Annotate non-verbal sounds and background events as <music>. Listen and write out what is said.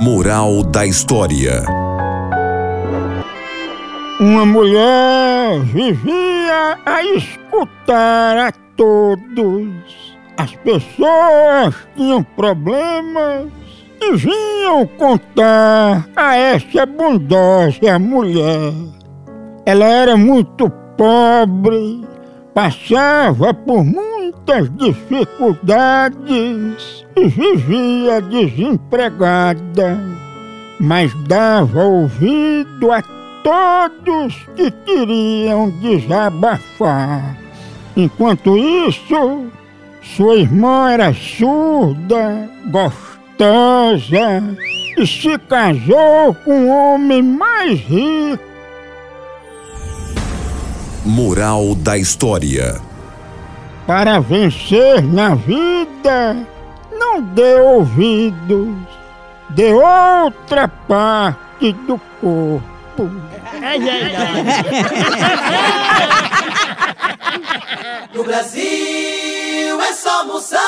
Moral da história: Uma mulher vivia a escutar a todos. As pessoas tinham problemas e vinham contar a essa bondosa mulher. Ela era muito pobre, passava por muitas dificuldades e vivia desempregada, mas dava ouvido a todos que queriam desabafar. Enquanto isso, sua irmã era surda, gostosa e se casou com um homem mais rico. Moral da história: Para vencer na vida, não dê ouvidos, dê outra parte do corpo. <laughs> No Brasil é só moção.